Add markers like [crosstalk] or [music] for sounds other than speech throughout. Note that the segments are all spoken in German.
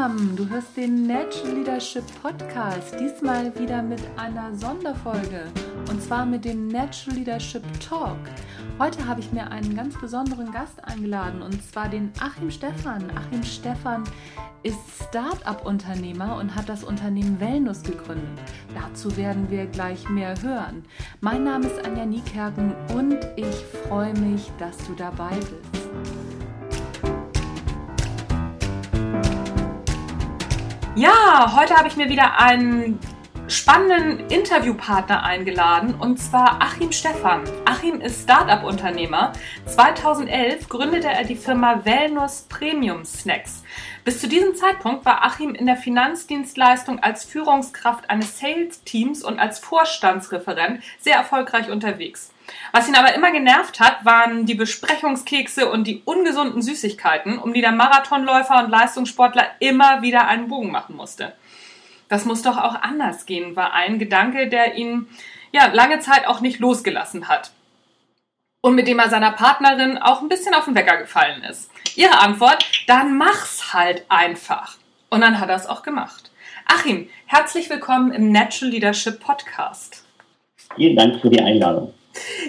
zusammen, du hörst den Natural Leadership Podcast, diesmal wieder mit einer Sonderfolge und zwar mit dem Natural Leadership Talk. Heute habe ich mir einen ganz besonderen Gast eingeladen und zwar den Achim Stefan. Achim Stefan ist Start-up-Unternehmer und hat das Unternehmen Wellness gegründet. Dazu werden wir gleich mehr hören. Mein Name ist Anja Niekerken und ich freue mich, dass du dabei bist. Ja, heute habe ich mir wieder einen spannenden Interviewpartner eingeladen und zwar Achim Stefan. Achim ist Startup-Unternehmer. 2011 gründete er die Firma Wellness Premium Snacks. Bis zu diesem Zeitpunkt war Achim in der Finanzdienstleistung als Führungskraft eines Sales-Teams und als Vorstandsreferent sehr erfolgreich unterwegs. Was ihn aber immer genervt hat, waren die Besprechungskekse und die ungesunden Süßigkeiten, um die der Marathonläufer und Leistungssportler immer wieder einen Bogen machen musste. Das muss doch auch anders gehen, war ein Gedanke, der ihn ja lange Zeit auch nicht losgelassen hat. Und mit dem er seiner Partnerin auch ein bisschen auf den Wecker gefallen ist. Ihre Antwort, dann mach's halt einfach. Und dann hat er es auch gemacht. Achim, herzlich willkommen im Natural Leadership Podcast. Vielen Dank für die Einladung.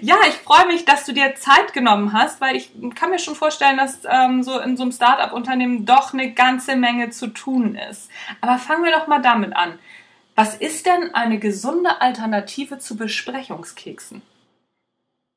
Ja, ich freue mich, dass du dir Zeit genommen hast, weil ich kann mir schon vorstellen, dass ähm, so in so einem Startup-Unternehmen doch eine ganze Menge zu tun ist. Aber fangen wir doch mal damit an. Was ist denn eine gesunde Alternative zu Besprechungskeksen?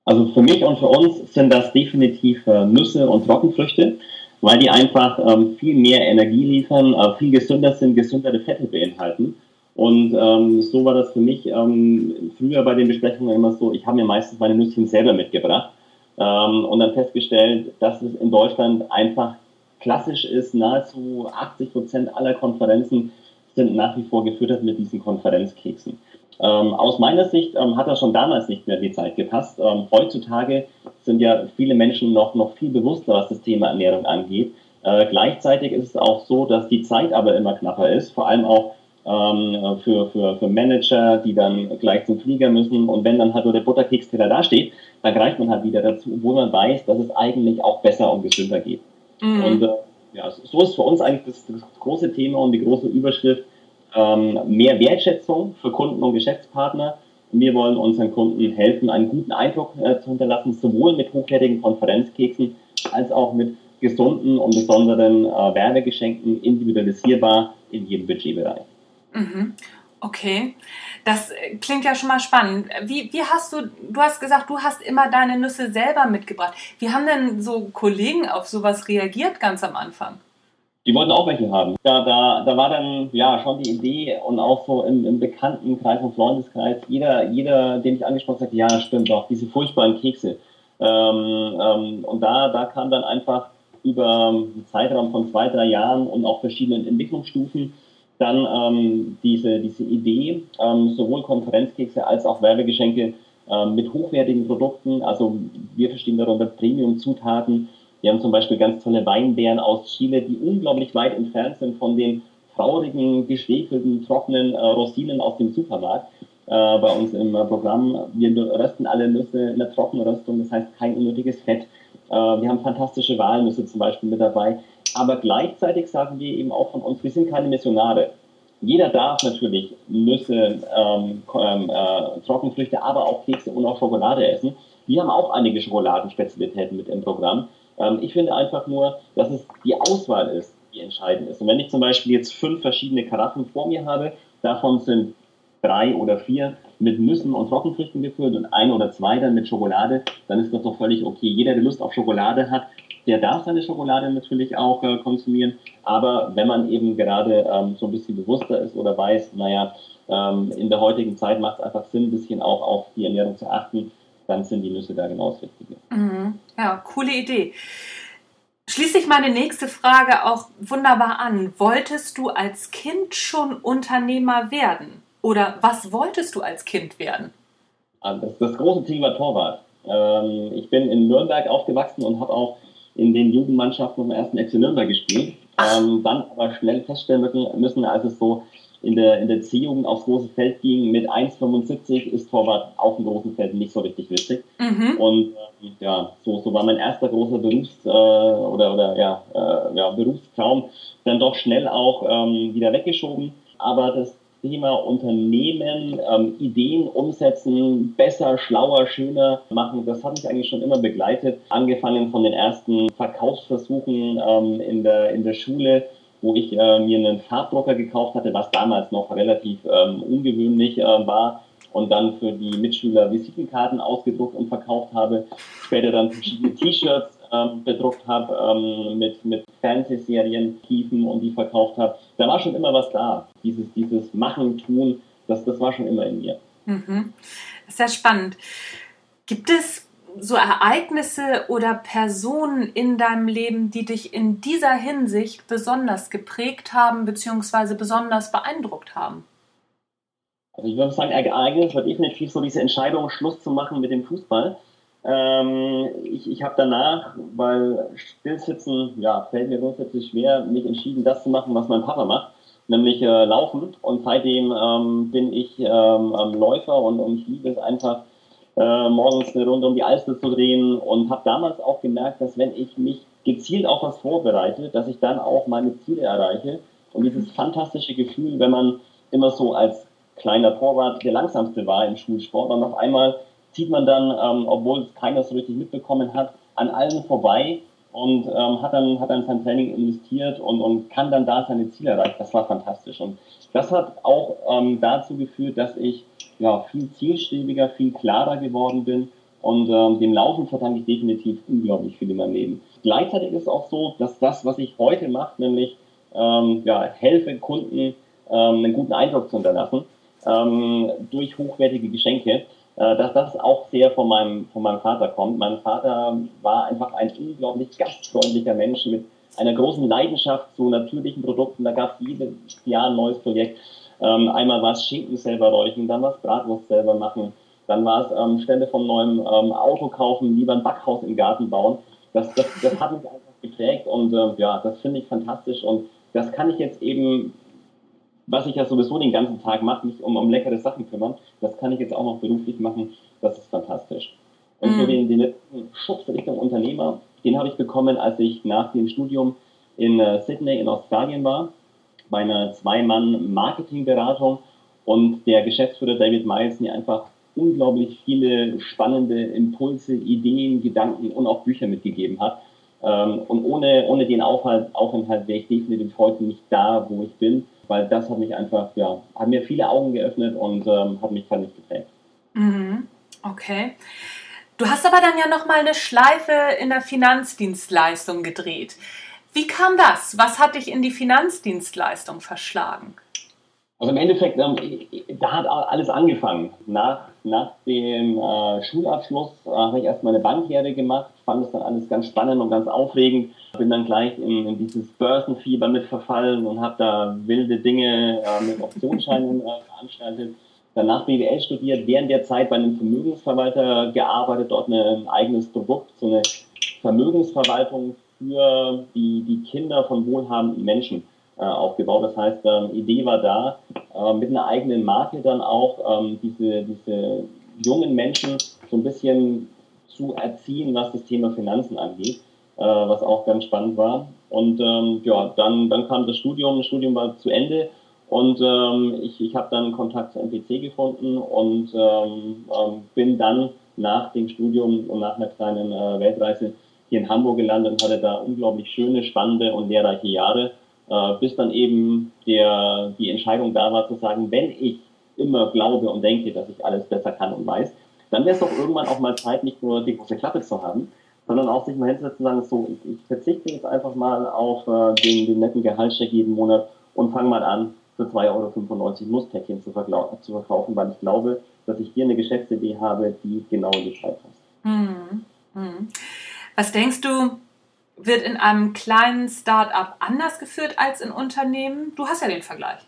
Also für mich und für uns sind das definitiv äh, Nüsse und Trockenfrüchte, weil die einfach ähm, viel mehr Energie liefern, äh, viel gesünder sind, gesündere Fette beinhalten und ähm, so war das für mich ähm, früher bei den Besprechungen immer so, ich habe mir meistens meine Nüsschen selber mitgebracht ähm, und dann festgestellt, dass es in Deutschland einfach klassisch ist, nahezu 80 Prozent aller Konferenzen sind nach wie vor gefüttert mit diesen Konferenzkeksen. Ähm, aus meiner Sicht ähm, hat das schon damals nicht mehr die Zeit gepasst. Ähm, heutzutage sind ja viele Menschen noch, noch viel bewusster, was das Thema Ernährung angeht. Äh, gleichzeitig ist es auch so, dass die Zeit aber immer knapper ist, vor allem auch ähm, für, für, für Manager, die dann gleich zum Flieger müssen. Und wenn dann halt nur der Butterkeksteller da steht, dann greift man halt wieder dazu, obwohl man weiß, dass es eigentlich auch besser und gesünder geht. Mhm. Und äh, ja, so ist für uns eigentlich das, das große Thema und die große Überschrift ähm, mehr Wertschätzung für Kunden und Geschäftspartner. Wir wollen unseren Kunden helfen, einen guten Eindruck äh, zu hinterlassen, sowohl mit hochwertigen Konferenzkeksen als auch mit gesunden und besonderen äh, Werbegeschenken, individualisierbar in jedem Budgetbereich. Mhm. Okay, das äh, klingt ja schon mal spannend. Wie, wie hast du, du hast gesagt, du hast immer deine Nüsse selber mitgebracht. Wie haben denn so Kollegen auf sowas reagiert ganz am Anfang? Die wollten auch welche haben. Da, da, da war dann ja schon die Idee und auch so im, im Bekanntenkreis und Freundeskreis, jeder, jeder, den ich angesprochen habe, ja, stimmt doch, diese furchtbaren Kekse. Ähm, ähm, und da, da kam dann einfach über einen Zeitraum von zwei, drei Jahren und auch verschiedenen Entwicklungsstufen dann ähm, diese, diese Idee, ähm, sowohl Konferenzkekse als auch Werbegeschenke ähm, mit hochwertigen Produkten, also wir verstehen darunter Premium-Zutaten. Wir haben zum Beispiel ganz tolle Weinbeeren aus Chile, die unglaublich weit entfernt sind von den traurigen, geschwefelten, trockenen äh, Rosinen aus dem Supermarkt. Äh, bei uns im äh, Programm, wir rösten alle Nüsse in der Trockenröstung, das heißt kein unnötiges Fett. Äh, wir haben fantastische Walnüsse zum Beispiel mit dabei. Aber gleichzeitig sagen wir eben auch von uns, wir sind keine Missionare. Jeder darf natürlich Nüsse, ähm, ähm, äh, Trockenfrüchte, aber auch Kekse und auch Schokolade essen. Wir haben auch einige Schokoladenspezialitäten mit im Programm. Ähm, ich finde einfach nur, dass es die Auswahl ist, die entscheidend ist. Und wenn ich zum Beispiel jetzt fünf verschiedene Karaffen vor mir habe, davon sind drei oder vier mit Nüssen und Trockenfrüchten gefüllt und ein oder zwei dann mit Schokolade, dann ist das doch völlig okay. Jeder, der Lust auf Schokolade hat, der darf seine Schokolade natürlich auch äh, konsumieren, aber wenn man eben gerade ähm, so ein bisschen bewusster ist oder weiß, naja, ähm, in der heutigen Zeit macht es einfach Sinn, ein bisschen auch auf die Ernährung zu achten, dann sind die Nüsse da genau das Richtige. Mhm. Ja, coole Idee. Schließe ich meine nächste Frage auch wunderbar an. Wolltest du als Kind schon Unternehmer werden? Oder was wolltest du als Kind werden? Also das, das große Ziel war Torwart. Ähm, ich bin in Nürnberg aufgewachsen und habe auch in den Jugendmannschaften vom ersten FC Nürnberg gespielt. Ähm, dann aber schnell feststellen müssen, als es so in der, in der C-Jugend aufs große Feld ging mit 1,75 ist Torwart auf dem großen Feld nicht so richtig witzig. Mhm. Und äh, ja, so, so war mein erster großer Berufs- äh, oder, oder ja, äh, ja, Berufstraum dann doch schnell auch ähm, wieder weggeschoben. Aber das Thema Unternehmen, ähm, Ideen umsetzen, besser, schlauer, schöner machen, das hat mich eigentlich schon immer begleitet. Angefangen von den ersten Verkaufsversuchen ähm, in, der, in der Schule, wo ich äh, mir einen Farbdrucker gekauft hatte, was damals noch relativ ähm, ungewöhnlich äh, war und dann für die Mitschüler Visitenkarten ausgedruckt und verkauft habe. Später dann verschiedene T-Shirts ähm, bedruckt habe ähm, mit, mit Fernsehserien, Tiefen und die verkauft habe. Da war schon immer was da. Dieses, dieses Machen, Tun, das, das war schon immer in mir. Mhm. Sehr spannend. Gibt es so Ereignisse oder Personen in deinem Leben, die dich in dieser Hinsicht besonders geprägt haben bzw. besonders beeindruckt haben? Also ich würde sagen, Ereignis war definitiv so diese Entscheidung, Schluss zu machen mit dem Fußball. Ähm, ich ich habe danach, weil Stillsitzen, ja, fällt mir grundsätzlich schwer, mich entschieden, das zu machen, was mein Papa macht, nämlich äh, laufen. Und seitdem ähm, bin ich ähm, Läufer und, und ich liebe es einfach, äh, morgens eine Runde um die Alster zu drehen und habe damals auch gemerkt, dass wenn ich mich gezielt auf was vorbereite, dass ich dann auch meine Ziele erreiche. Und dieses fantastische Gefühl, wenn man immer so als kleiner Torwart der langsamste war im Schulsport und auf einmal zieht man dann, ähm, obwohl es keiner so richtig mitbekommen hat, an allen vorbei und ähm, hat, dann, hat dann sein Training investiert und, und kann dann da seine Ziele erreichen. Das war fantastisch. Und das hat auch ähm, dazu geführt, dass ich ja, viel zielstrebiger, viel klarer geworden bin. Und ähm, dem Laufen verdanke ich definitiv unglaublich viel in meinem Leben. Gleichzeitig ist es auch so, dass das, was ich heute mache, nämlich ähm, ja, helfe Kunden ähm, einen guten Eindruck zu hinterlassen ähm, durch hochwertige Geschenke, dass das auch sehr von meinem, von meinem Vater kommt. Mein Vater war einfach ein unglaublich gastfreundlicher Mensch mit einer großen Leidenschaft zu natürlichen Produkten. Da gab es jedes Jahr ein neues Projekt. Ähm, einmal war es Schinken selber räuchen, dann war es Bratwurst selber machen, dann war es ähm, Stände vom neuen ähm, Auto kaufen, lieber ein Backhaus im Garten bauen. Das, das, das hat mich einfach geprägt und äh, ja, das finde ich fantastisch und das kann ich jetzt eben was ich ja sowieso den ganzen Tag mache, mich um, um leckere Sachen kümmern, das kann ich jetzt auch noch beruflich machen. Das ist fantastisch. Und mhm. den, den letzten Schutz Richtung Unternehmer, den habe ich bekommen, als ich nach dem Studium in äh, Sydney in Australien war, bei einer Zwei-Mann-Marketingberatung und der Geschäftsführer David Miles mir einfach unglaublich viele spannende Impulse, Ideen, Gedanken und auch Bücher mitgegeben hat. Ähm, und ohne, ohne den Aufhalt, Aufenthalt wäre ich definitiv heute nicht da, wo ich bin weil das hat mich einfach, ja, hat mir viele Augen geöffnet und ähm, hat mich völlig geprägt. Mhm. Okay. Du hast aber dann ja nochmal eine Schleife in der Finanzdienstleistung gedreht. Wie kam das? Was hat dich in die Finanzdienstleistung verschlagen? Also im Endeffekt, ähm, da hat alles angefangen. Nach, nach dem äh, Schulabschluss äh, habe ich erst meine Banklehre gemacht, fand es dann alles ganz spannend und ganz aufregend. Bin dann gleich in, in dieses Börsenfieber mit verfallen und habe da wilde Dinge äh, mit Optionsscheinen äh, veranstaltet. Danach BWL studiert, während der Zeit bei einem Vermögensverwalter gearbeitet, dort ein eigenes Produkt, so eine Vermögensverwaltung für die, die Kinder von wohlhabenden Menschen aufgebaut. Das heißt, ähm, Idee war da, äh, mit einer eigenen Marke dann auch ähm, diese, diese jungen Menschen so ein bisschen zu erziehen, was das Thema Finanzen angeht, äh, was auch ganz spannend war. Und ähm, ja, dann, dann kam das Studium, das Studium war zu Ende und ähm, ich, ich habe dann Kontakt zur MPC gefunden und ähm, ähm, bin dann nach dem Studium und nach einer kleinen äh, Weltreise hier in Hamburg gelandet und hatte da unglaublich schöne, spannende und lehrreiche Jahre äh, bis dann eben der, die Entscheidung da war zu sagen, wenn ich immer glaube und denke, dass ich alles besser kann und weiß, dann wäre es doch irgendwann auch mal Zeit, nicht nur die große Klappe zu haben, sondern auch sich mal hinzusetzen und sagen, so, ich, ich verzichte jetzt einfach mal auf äh, den, den netten Gehaltscheck jeden Monat und fange mal an, für 2,95 Euro Nusspäckchen zu, zu verkaufen, weil ich glaube, dass ich hier eine Geschäftsidee habe, die genau in die Zeit passt. Hm. Hm. Was denkst du, wird in einem kleinen Start-up anders geführt als in Unternehmen? Du hast ja den Vergleich.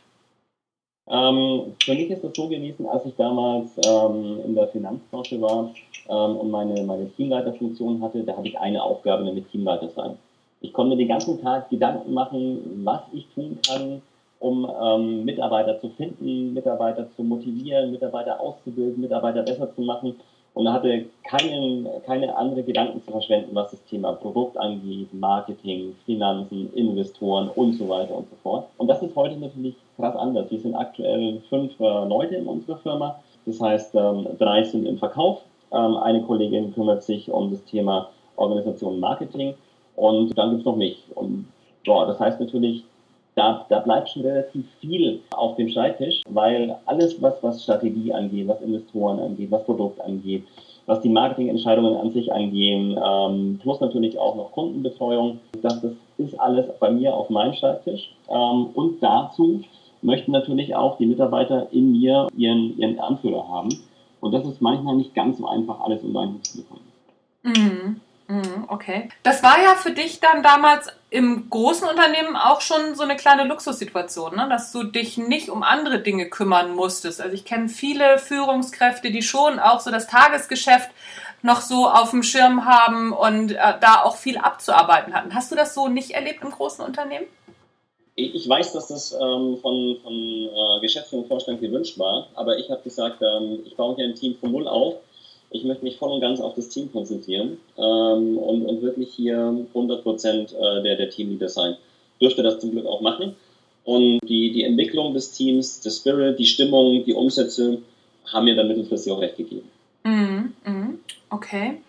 Ähm, für mich ist es so gewesen, als ich damals ähm, in der Finanzbranche war ähm, und meine, meine Teamleiterfunktion hatte, da hatte ich eine Aufgabe, nämlich Teamleiter sein. Ich konnte mir den ganzen Tag Gedanken machen, was ich tun kann, um ähm, Mitarbeiter zu finden, Mitarbeiter zu motivieren, Mitarbeiter auszubilden, Mitarbeiter besser zu machen und hatte keinen, keine andere Gedanken zu verschwenden, was das Thema Produkt angeht, Marketing, Finanzen, Investoren und so weiter und so fort. Und das ist heute natürlich krass anders. Wir sind aktuell fünf äh, Leute in unserer Firma. Das heißt, ähm, drei sind im Verkauf. Ähm, eine Kollegin kümmert sich um das Thema Organisation und Marketing. Und dann gibt es noch mich. Und ja, das heißt natürlich, da, da bleibt schon relativ viel auf dem Schreibtisch, weil alles, was, was Strategie angeht, was Investoren angeht, was Produkt angeht, was die Marketingentscheidungen an sich angehen, ähm, plus natürlich auch noch Kundenbetreuung, das, das ist alles bei mir auf meinem Schreibtisch. Ähm, und dazu möchten natürlich auch die Mitarbeiter in mir ihren, ihren Anführer haben. Und das ist manchmal nicht ganz so einfach, alles unter einen Hut zu bekommen. Mhm. Okay. Das war ja für dich dann damals im großen Unternehmen auch schon so eine kleine Luxussituation, ne? dass du dich nicht um andere Dinge kümmern musstest. Also ich kenne viele Führungskräfte, die schon auch so das Tagesgeschäft noch so auf dem Schirm haben und äh, da auch viel abzuarbeiten hatten. Hast du das so nicht erlebt im großen Unternehmen? Ich weiß, dass das ähm, von, von äh, Geschäftsführung und Vorstand gewünscht war, aber ich habe gesagt, ähm, ich baue hier ein Team von Null auf ich möchte mich voll und ganz auf das Team konzentrieren ähm, und, und wirklich hier 100 Prozent äh, der, der Teamleader sein. Dürfte das zum Glück auch machen. Und die, die Entwicklung des Teams, der Spirit, die Stimmung, die Umsätze haben mir dann mittelfristig auch recht gegeben. Mm, mm, okay.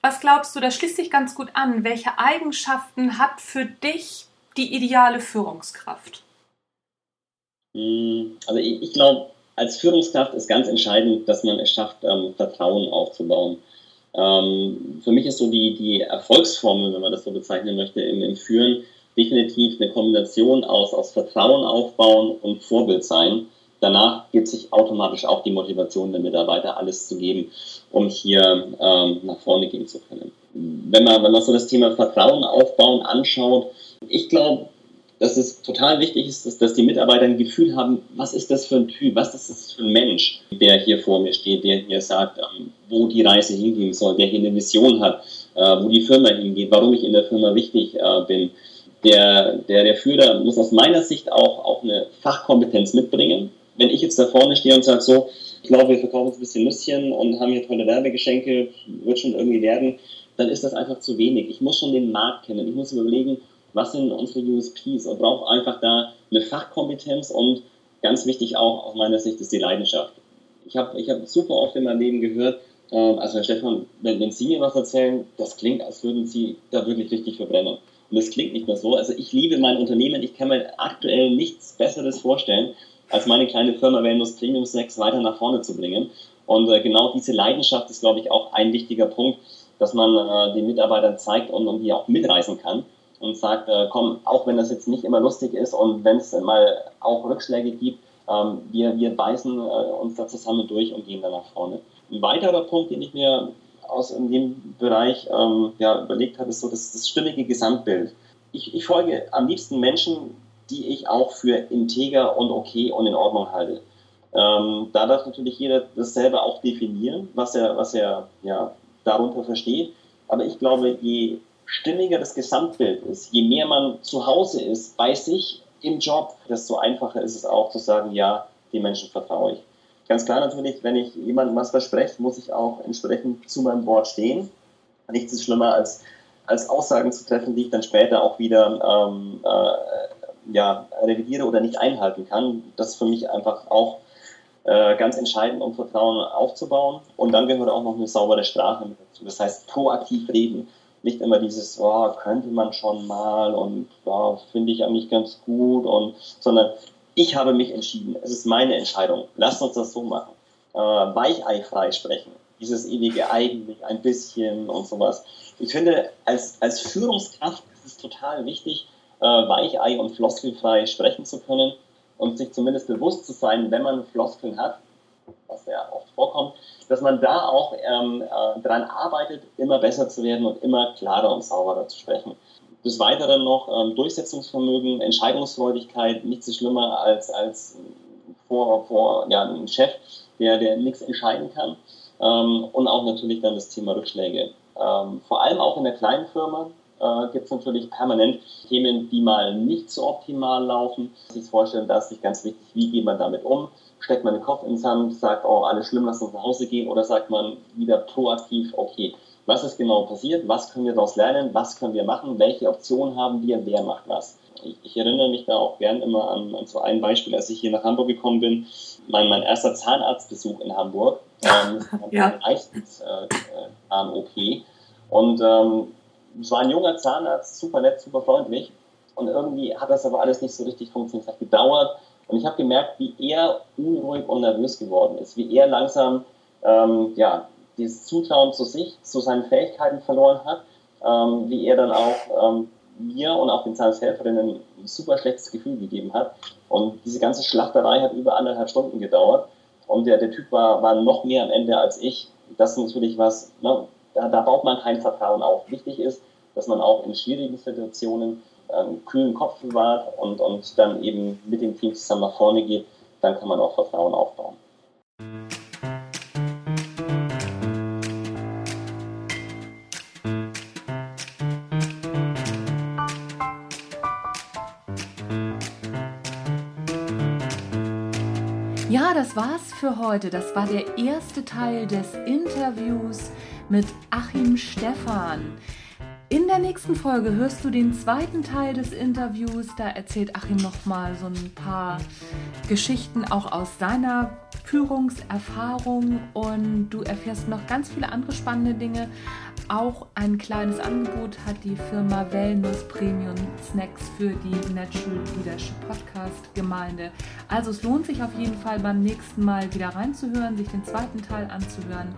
Was glaubst du, das schließt sich ganz gut an. Welche Eigenschaften hat für dich die ideale Führungskraft? Mm, also ich, ich glaube, als Führungskraft ist ganz entscheidend, dass man es schafft, ähm, Vertrauen aufzubauen. Ähm, für mich ist so die, die Erfolgsformel, wenn man das so bezeichnen möchte, im, im Führen definitiv eine Kombination aus, aus Vertrauen aufbauen und Vorbild sein. Danach gibt sich automatisch auch die Motivation der Mitarbeiter, alles zu geben, um hier ähm, nach vorne gehen zu können. Wenn man, wenn man so das Thema Vertrauen aufbauen anschaut, ich glaube, dass es total wichtig ist, dass, dass die Mitarbeiter ein Gefühl haben, was ist das für ein Typ, was ist das für ein Mensch, der hier vor mir steht, der hier sagt, ähm, wo die Reise hingehen soll, der hier eine Vision hat, äh, wo die Firma hingeht, warum ich in der Firma wichtig äh, bin. Der, der, der Führer muss aus meiner Sicht auch, auch eine Fachkompetenz mitbringen. Wenn ich jetzt da vorne stehe und sage so, ich glaube, wir verkaufen jetzt ein bisschen Nüsschen und haben hier tolle Werbegeschenke, wird schon irgendwie werden, dann ist das einfach zu wenig. Ich muss schon den Markt kennen. Ich muss überlegen, was sind unsere USPs und braucht einfach da eine Fachkompetenz und ganz wichtig auch aus meiner Sicht ist die Leidenschaft. Ich habe ich hab super oft in meinem Leben gehört, äh, also Herr Stefan, wenn, wenn Sie mir was erzählen, das klingt, als würden Sie da wirklich richtig verbrennen. Und das klingt nicht mehr so. Also ich liebe mein Unternehmen, ich kann mir aktuell nichts Besseres vorstellen, als meine kleine Firma Venus Premium 6 weiter nach vorne zu bringen. Und äh, genau diese Leidenschaft ist, glaube ich, auch ein wichtiger Punkt, dass man äh, den Mitarbeitern zeigt und, und die auch mitreißen kann und sagt, äh, komm, auch wenn das jetzt nicht immer lustig ist und wenn es mal auch Rückschläge gibt, ähm, wir, wir beißen äh, uns da zusammen durch und gehen dann nach vorne. Ein weiterer Punkt, den ich mir aus in dem Bereich ähm, ja, überlegt habe, ist so das, das stimmige Gesamtbild. Ich, ich folge am liebsten Menschen, die ich auch für integer und okay und in Ordnung halte. Ähm, da darf natürlich jeder das selber auch definieren, was er, was er ja, darunter versteht. Aber ich glaube, je stimmiger das Gesamtbild ist, je mehr man zu Hause ist, bei sich im Job, desto einfacher ist es auch zu sagen, ja, die Menschen vertraue ich. Ganz klar natürlich, wenn ich jemandem was verspreche, muss ich auch entsprechend zu meinem Wort stehen. Nichts ist schlimmer als, als Aussagen zu treffen, die ich dann später auch wieder ähm, äh, ja, revidiere oder nicht einhalten kann. Das ist für mich einfach auch äh, ganz entscheidend, um Vertrauen aufzubauen. Und dann gehört auch noch eine saubere Sprache mit dazu. Das heißt, proaktiv reden nicht immer dieses, oh, könnte man schon mal und oh, finde ich eigentlich ganz gut und sondern ich habe mich entschieden. Es ist meine Entscheidung. Lasst uns das so machen. Äh, weicheifrei sprechen. Dieses ewige eigentlich ein bisschen und sowas. Ich finde, als, als Führungskraft ist es total wichtig, äh, weichei und floskelfrei sprechen zu können und sich zumindest bewusst zu sein, wenn man Floskeln hat, was ja oft vorkommt, dass man da auch ähm, äh, daran arbeitet, immer besser zu werden und immer klarer und sauberer zu sprechen. Des Weiteren noch ähm, Durchsetzungsvermögen, Entscheidungsfreudigkeit, nichts so schlimmer als, als vor, vor ja, ein Chef, der, der nichts entscheiden kann. Ähm, und auch natürlich dann das Thema Rückschläge. Ähm, vor allem auch in der kleinen Firma äh, gibt es natürlich permanent Themen, die mal nicht so optimal laufen. Sich vorstellen, da ist sich ganz wichtig, wie geht man damit um? Steckt man den Kopf ins Sand, sagt, oh, alles schlimm, lass uns nach Hause gehen, oder sagt man wieder proaktiv, okay, was ist genau passiert, was können wir daraus lernen, was können wir machen, welche Optionen haben wir, wer macht was. Ich, ich erinnere mich da auch gern immer an, an, so ein Beispiel, als ich hier nach Hamburg gekommen bin, mein, mein erster Zahnarztbesuch in Hamburg, ähm, [laughs] ja. meistens äh, äh, OP. Und ähm, es war ein junger Zahnarzt, super nett, super freundlich. Und irgendwie hat das aber alles nicht so richtig funktioniert. Es hat gedauert. Und ich habe gemerkt, wie er unruhig und nervös geworden ist, wie er langsam ähm, ja, dieses Zutrauen zu sich, zu seinen Fähigkeiten verloren hat, ähm, wie er dann auch ähm, mir und auch den Zahnarzthelferinnen ein super schlechtes Gefühl gegeben hat. Und diese ganze Schlachterei hat über anderthalb Stunden gedauert. Und der, der Typ war, war noch mehr am Ende als ich. Das ist natürlich was, ne, da, da baut man kein Vertrauen auf. Wichtig ist, dass man auch in schwierigen Situationen einen kühlen Kopf bewahrt und, und dann eben mit dem Team zusammen nach vorne geht, dann kann man auch Vertrauen aufbauen. War's für heute. Das war der erste Teil des Interviews mit Achim Stephan. In der nächsten Folge hörst du den zweiten Teil des Interviews. Da erzählt Achim nochmal so ein paar Geschichten auch aus seiner Führungserfahrung und du erfährst noch ganz viele andere spannende Dinge. Auch ein kleines Angebot hat die Firma Wellness Premium Snacks für die Natural Leadership Podcast Gemeinde. Also es lohnt sich auf jeden Fall beim nächsten Mal wieder reinzuhören, sich den zweiten Teil anzuhören.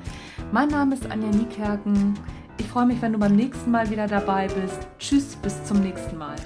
Mein Name ist Anja Niekerken. Ich freue mich, wenn du beim nächsten Mal wieder dabei bist. Tschüss, bis zum nächsten Mal.